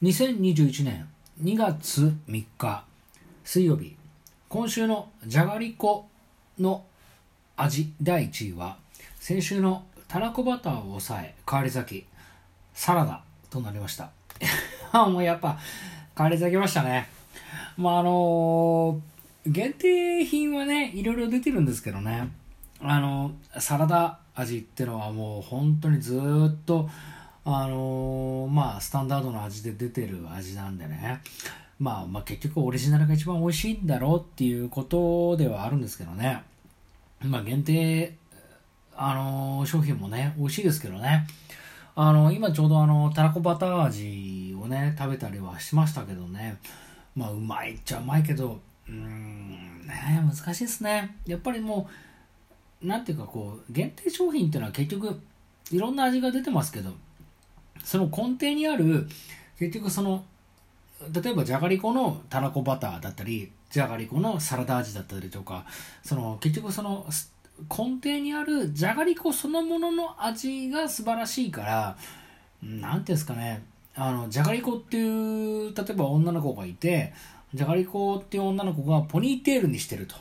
2021年2月3日水曜日。今週のじゃがりこの味第1位は先週のたらこバターを抑え変わり咲きサラダとなりました。もうやっぱ変わり咲きましたね。まああの限定品はねいろいろ出てるんですけどね。あのサラダ味ってのはもう本当にずっとあのー、まあ、スタンダードの味で出てる味なんでね、まあ、まあ、結局オリジナルが一番美味しいんだろうっていうことではあるんですけどね、まあ、限定、あのー、商品もね、美味しいですけどね、あのー、今ちょうどあの、たらこバター味をね、食べたりはしましたけどね、まあ、うまいっちゃうまいけど、うーん、ね、難しいですね。やっぱりもう、なんていうかこう、限定商品っていうのは結局、いろんな味が出てますけど、その根底にある、結局その、例えばじゃがりこのたらこバターだったり、じゃがりこのサラダ味だったりとか、その結局その根底にあるじゃがりこそのものの味が素晴らしいから、なんていうんですかね、あの、じゃがりこっていう、例えば女の子がいて、じゃがりこっていう女の子がポニーテールにしてると。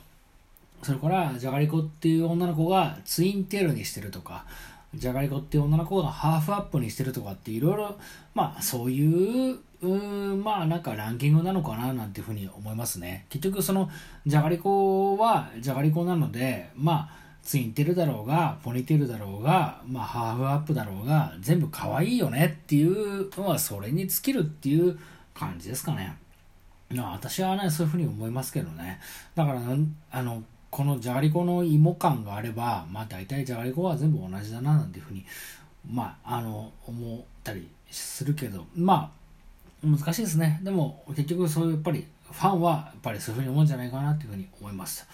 それから、じゃがりこっていう女の子がツインテールにしてるとか、じゃがりこっていう女の子がハーフアップにしてるとかっていろいろ、まあそういう、うまあなんかランキングなのかななんていうふうに思いますね。結局そのじゃがりこはじゃがりこなので、まあツインテルだろうが、ポニテールだろうが、まあハーフアップだろうが、全部可愛いよねっていうのはそれに尽きるっていう感じですかね。私はね、そういうふうに思いますけどね。だから、あの、このじゃがりこの芋感があれば、まあ大体じゃがりこは全部同じだななんていうふうに、まあ、あの、思ったりするけど、まあ、難しいですね。でも結局そういうやっぱり、ファンはやっぱりそういうふうに思うんじゃないかなというふうに思います。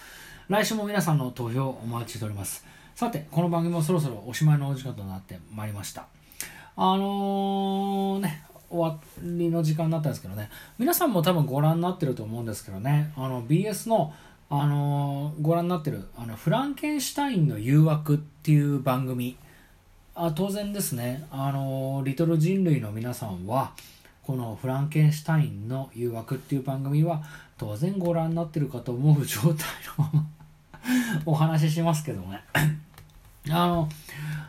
来週も皆さんの投票お待ちしております。さて、この番組もそろそろおしまいのお時間となってまいりました。あのー、ね、終わりの時間になったんですけどね、皆さんも多分ご覧になってると思うんですけどね、あの BS のあのご覧になってるあのフランケンシュタインの誘惑っていう番組。あ当然ですね。あのリトル人類の皆さんはこのフランケンシュタインの誘惑っていう番組は当然ご覧になってるかと思う状態のまま お話ししますけどね。あの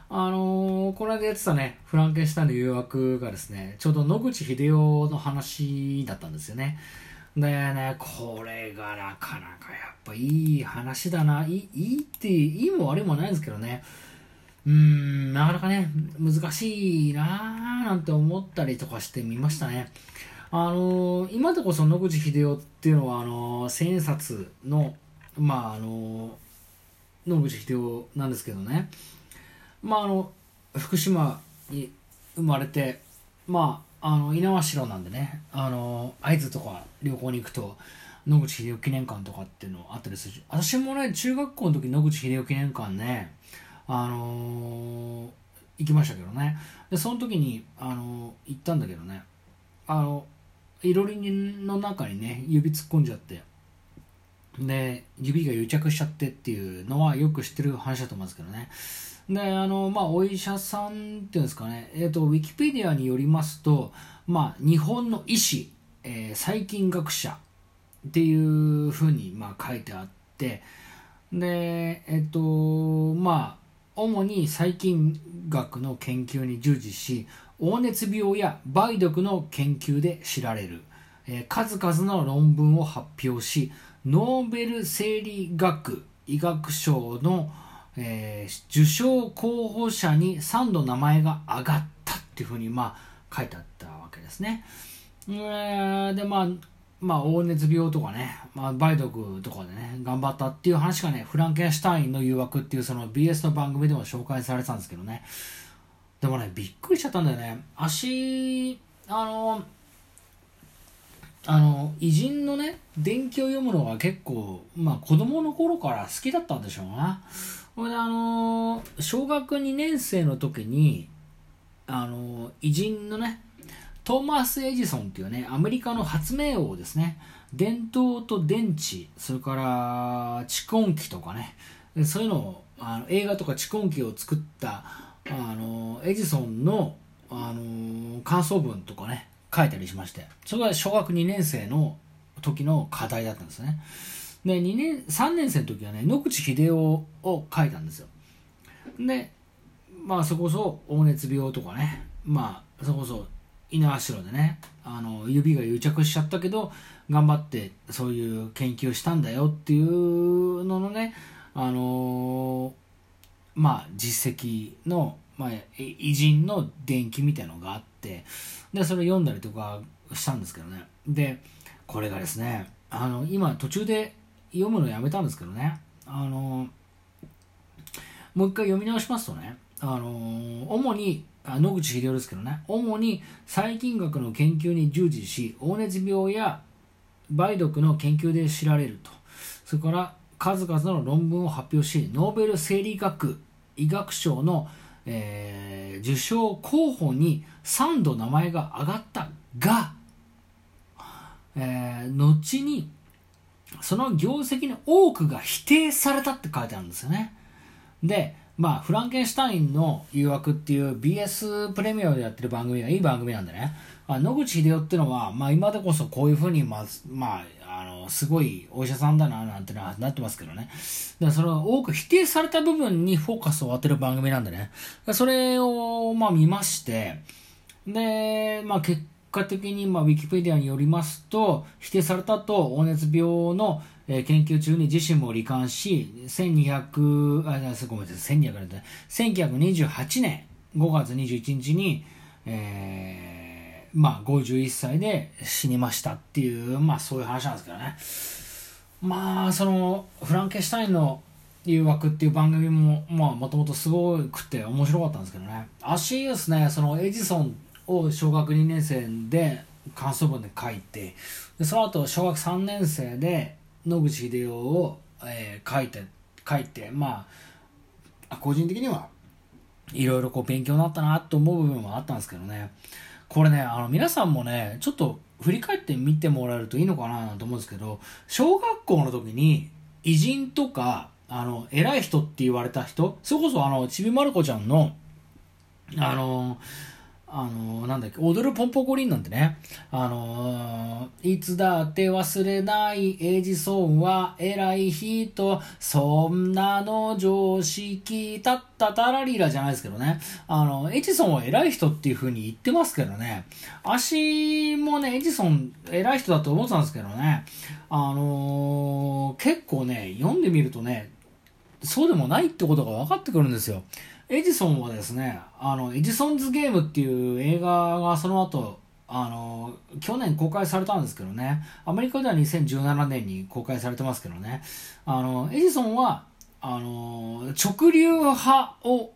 あのこの間やってたねフランケンシュタインの誘惑がですねちょうど野口英世の話だったんですよね。でね、これがなかなかやっぱいい話だな。いいいいって、いいも悪いもないんですけどね。うーん、なかなかね、難しいなぁなんて思ったりとかしてみましたね。あのー、今でこそ野口英世っていうのは、あのー、千円札の、まあ、あのー、野口英世なんですけどね。まあ、あの、福島に生まれて、まあ、あの、猪苗代なんでね、あの、会津とか旅行に行くと、野口英世記念館とかっていうのあったりするし、私もね、中学校の時野口英世記念館ね、あのー、行きましたけどね。で、その時に、あのー、行ったんだけどね、あの、いろりの中にね、指突っ込んじゃって、で、指が癒着しちゃってっていうのはよく知ってる話だと思うんですけどね。で、あの、まあ、お医者さんっていうんですかね、え、ー、と、ウィキペディアによりますと、まあ、日本の医師、えー、細菌学者っていうふうに、まあ、書いてあって、で、えっ、ー、と、まあ、主に細菌学の研究に従事し、黄熱病や梅毒の研究で知られる、えー、数々の論文を発表し、ノーベル生理学医学賞のえー、受賞候補者に3度名前が挙がったっていうふうに、まあ、書いてあったわけですね。えー、で、まあ、まあ、黄熱病とかね、まあ、梅毒とかでね、頑張ったっていう話がね、フランケンシュタインの誘惑っていうその BS の番組でも紹介されてたんですけどね。でもね、びっくりしちゃったんだよね。足、あの、あの、偉人のね、伝記を読むのが結構、まあ子供の頃から好きだったんでしょうな。これであのー、小学2年生の時に、あのー、偉人のね、トーマス・エジソンっていうね、アメリカの発明王ですね。電灯と電池、それから蓄音機とかね、そういうのを、あの映画とか蓄音機を作った、あのエジソンの、あの感想文とかね、書いたりしまして。それが小学2年生の時の課題だったんですね。で2年3年生の時はね野口英世を書いたんですよ。でまあそこそ黄熱病とかねまあそこそ猪苗代でねあの指が癒着しちゃったけど頑張ってそういう研究をしたんだよっていうののねあのー、まあ実績の、まあ、偉人の伝記みたいのがあってでそれ読んだりとかしたんですけどね。でこれがですねあの今途中で読むのやめたんですけどね。あの、もう一回読み直しますとね。あの、主にあ野口英世ですけどね。主に細菌学の研究に従事し黄熱病や梅毒の研究で知られると。それから数々の論文を発表しノーベル生理学医学賞の、えー、受賞候補に3度名前が挙がったが、えー、後にその業績の多くが否定されたって書いてあるんですよねでまあ、フランケンシュタインの誘惑っていう BS プレミアでやってる番組がいい番組なんでね、あ野口英世っていうのは、まあ、今でこそこういうふうに、まあ、まあ、あの、すごいお医者さんだな、なんてのはなってますけどね。でそれを多く否定された部分にフォーカスを当てる番組なんでね。それを、まあ、見まして、で、まあ、結果的に、まあ、ウィキペディアによりますと、否定されたと、黄熱病の、えー、研究中に自身も罹患し、1200、あ、ごめんなさい、1200年1928年5月21日に、えー、まあ、51歳で死にましたっていう、まあ、そういう話なんですけどね。まあ、その、フランケシュタインの誘惑っていう番組も、まあ、もともとすごくて面白かったんですけどね。足ですね、そのエジソンを小学2年生で感想文で書いて、でその後小学3年生で、野口英世を、えー、書いて書いてまあ個人的にはいろいろこう勉強になったなと思う部分はあったんですけどね。これねあの皆さんもねちょっと振り返ってみてもらえるといいのかなと思うんですけど小学校の時に偉人とかあの偉い人って言われた人それこそあのちびまる子ちゃんのあのあの、なんだっけ、踊るポンポコリンなんてね、あのいつだって忘れないエジソンは偉い人、そんなの常識、たったたらりらじゃないですけどね、あの、エジソンは偉い人っていう風に言ってますけどね、足もね、エジソン偉い人だと思ってたんですけどね、あの結構ね、読んでみるとね、そうでもないってことが分かってくるんですよ。エジソンはですね、あの、エジソンズゲームっていう映画がその後、あの、去年公開されたんですけどね、アメリカでは2017年に公開されてますけどね、あの、エジソンは、あの、直流派を、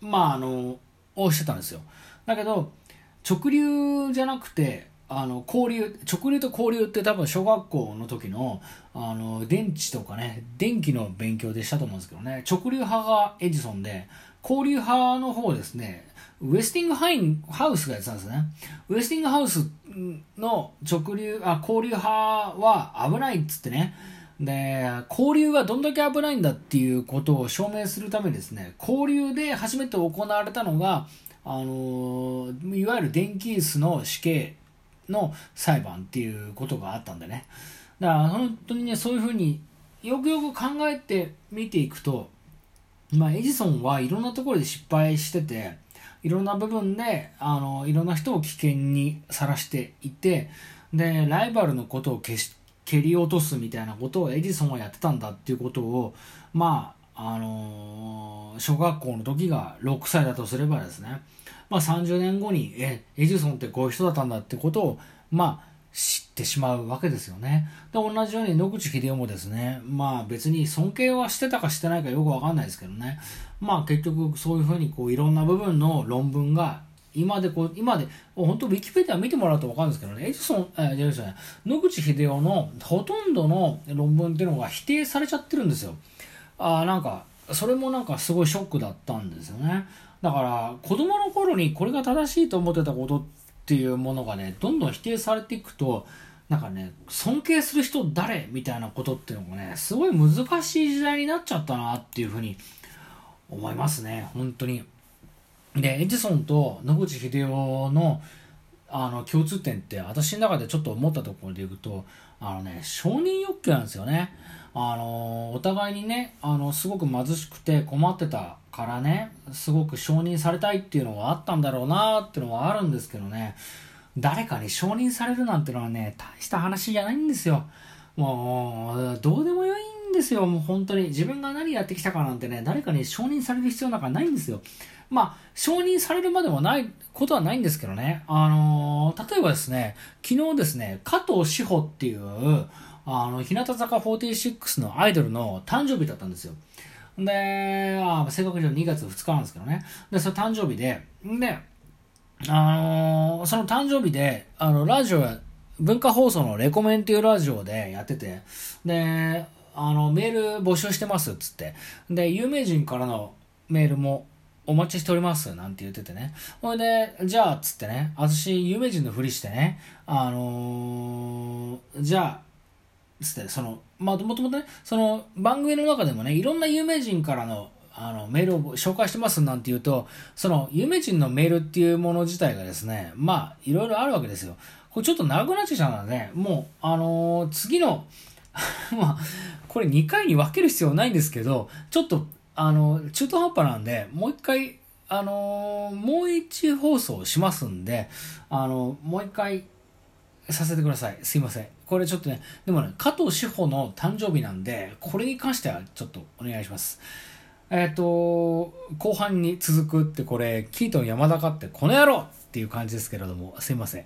まあ、あの、をしてたんですよ。だけど、直流じゃなくて、あの交流直流と交流って多分小学校の時のあの電池とかね電気の勉強でしたと思うんですけどね。直流派がエジソンで交流派の方ですね、ウェスティングハインハウスがやってたんですね。ウェスティングハウスの直流、あ、交流派は危ないっつってね。で、交流がどんだけ危ないんだっていうことを証明するためにですね、交流で初めて行われたのが、あのいわゆる電気椅子の死刑の裁判っていうことがあったんでね。だから本当にね、そういうふうによくよく考えて見ていくと、まあ、エジソンはいろんなところで失敗してて、いろんな部分で、あの、いろんな人を危険にさらしていて、で、ライバルのことを消し、蹴り落とすみたいなことをエジソンはやってたんだっていうことを、まあ、あのー、小学校の時が6歳だとすればですね、まあ30年後に、え、エジソンってこういう人だったんだってことを、まあ、知ってしまうわけですよね。で、同じように野口英世もですね、まあ別に尊敬はしてたかしてないかよくわかんないですけどね、まあ結局そういうふうにこういろんな部分の論文が今でこう、今で、本当ウィキペディア見てもらうとわかるんですけどね、エジソン、えー、じゃ野口英世のほとんどの論文っていうのが否定されちゃってるんですよ。あなんか、それもなんかすごいショックだったんですよね。だから子供の頃にこれが正しいと思ってたことっっていうものがね、どんどん否定されていくと、なんかね、尊敬する人誰みたいなことっていうのもね、すごい難しい時代になっちゃったなっていうふうに思いますね、本当に。で、エジソンと野口英世の、あの共通点って私の中でちょっと思ったところでいくとあのね承認欲求なんですよねあのお互いにねあのすごく貧しくて困ってたからねすごく承認されたいっていうのがあったんだろうなっていうのはあるんですけどね。誰かに承認されるなんてのはね大した話じゃないんですよ。もうどうでもよいんですよ。もう本当に自分が何やってきたかなんてね誰かに承認される必要なんかないんですよ。まあ、承認されるまでもないことはないんですけどね。あのー、例えばですね、昨日ですね、加藤志保っていう、あの、日向坂46のアイドルの誕生日だったんですよ。で、あ正確に言うと2月2日なんですけどね。で、それ誕生日で、で、あのー、その誕生日で、あの、ラジオや、文化放送のレコメンっていうラジオでやってて、で、あの、メール募集してますっつって。で、有名人からのメールもお待ちしております、なんて言っててね。ほいで、じゃあ、つってね、私、有名人のふりしてね、あのー、じゃあ、つって、その、まあ、もともとね、その、番組の中でもね、いろんな有名人からの、あの、メールを紹介してますなんて言うと、その、有名人のメールっていうもの自体がですね、まあ、いろいろあるわけですよ。これちょっと長くなっちゃうので、もう、あのー、次の まあ、これ2回に分ける必要ないんですけど、ちょっとあの、中途半端なんで、もう一回、あのもう一放送しますんで、あのもう一回させてください。すいません。これちょっとね、でもね、加藤志保の誕生日なんで、これに関してはちょっとお願いします。えっ、ー、と、後半に続くってこれ、キートン山田かってこの野郎っていう感じですけれども、すいません。